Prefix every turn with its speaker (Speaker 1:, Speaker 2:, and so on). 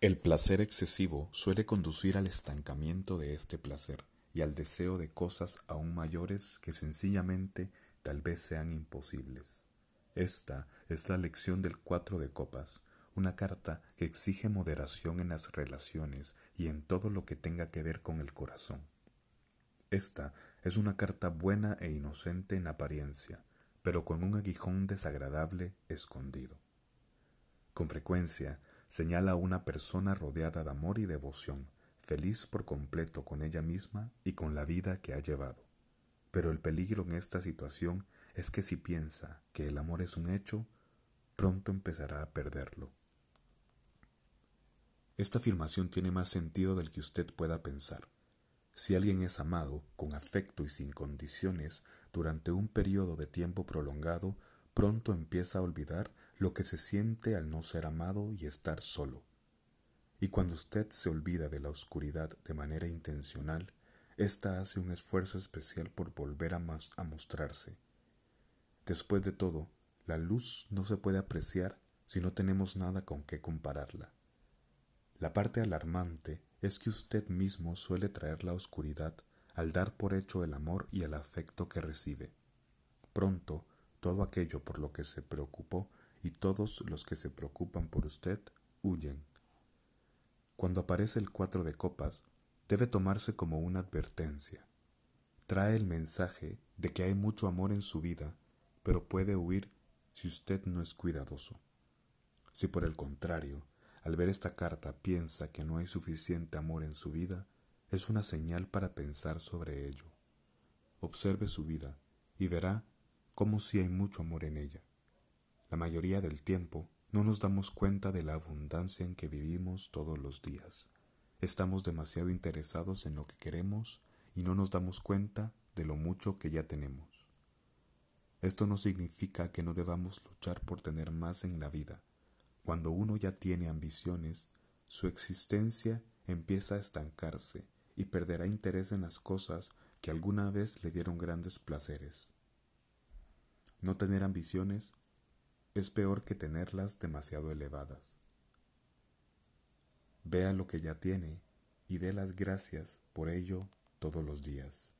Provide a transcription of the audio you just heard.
Speaker 1: El placer excesivo suele conducir al estancamiento de este placer y al deseo de cosas aún mayores que sencillamente tal vez sean imposibles. Esta es la lección del cuatro de copas, una carta que exige moderación en las relaciones y en todo lo que tenga que ver con el corazón. Esta es una carta buena e inocente en apariencia, pero con un aguijón desagradable escondido. Con frecuencia señala a una persona rodeada de amor y devoción, feliz por completo con ella misma y con la vida que ha llevado. Pero el peligro en esta situación es que si piensa que el amor es un hecho, pronto empezará a perderlo. Esta afirmación tiene más sentido del que usted pueda pensar. Si alguien es amado con afecto y sin condiciones durante un periodo de tiempo prolongado, pronto empieza a olvidar lo que se siente al no ser amado y estar solo. Y cuando usted se olvida de la oscuridad de manera intencional, ésta hace un esfuerzo especial por volver a, a mostrarse. Después de todo, la luz no se puede apreciar si no tenemos nada con qué compararla. La parte alarmante es que usted mismo suele traer la oscuridad al dar por hecho el amor y el afecto que recibe. Pronto, todo aquello por lo que se preocupó y todos los que se preocupan por usted huyen. Cuando aparece el cuatro de copas, debe tomarse como una advertencia. Trae el mensaje de que hay mucho amor en su vida, pero puede huir si usted no es cuidadoso. Si por el contrario, al ver esta carta piensa que no hay suficiente amor en su vida, es una señal para pensar sobre ello. Observe su vida y verá cómo si hay mucho amor en ella. La mayoría del tiempo no nos damos cuenta de la abundancia en que vivimos todos los días. Estamos demasiado interesados en lo que queremos y no nos damos cuenta de lo mucho que ya tenemos. Esto no significa que no debamos luchar por tener más en la vida. Cuando uno ya tiene ambiciones, su existencia empieza a estancarse y perderá interés en las cosas que alguna vez le dieron grandes placeres. No tener ambiciones es peor que tenerlas demasiado elevadas. Vea lo que ya tiene y dé las gracias por ello todos los días.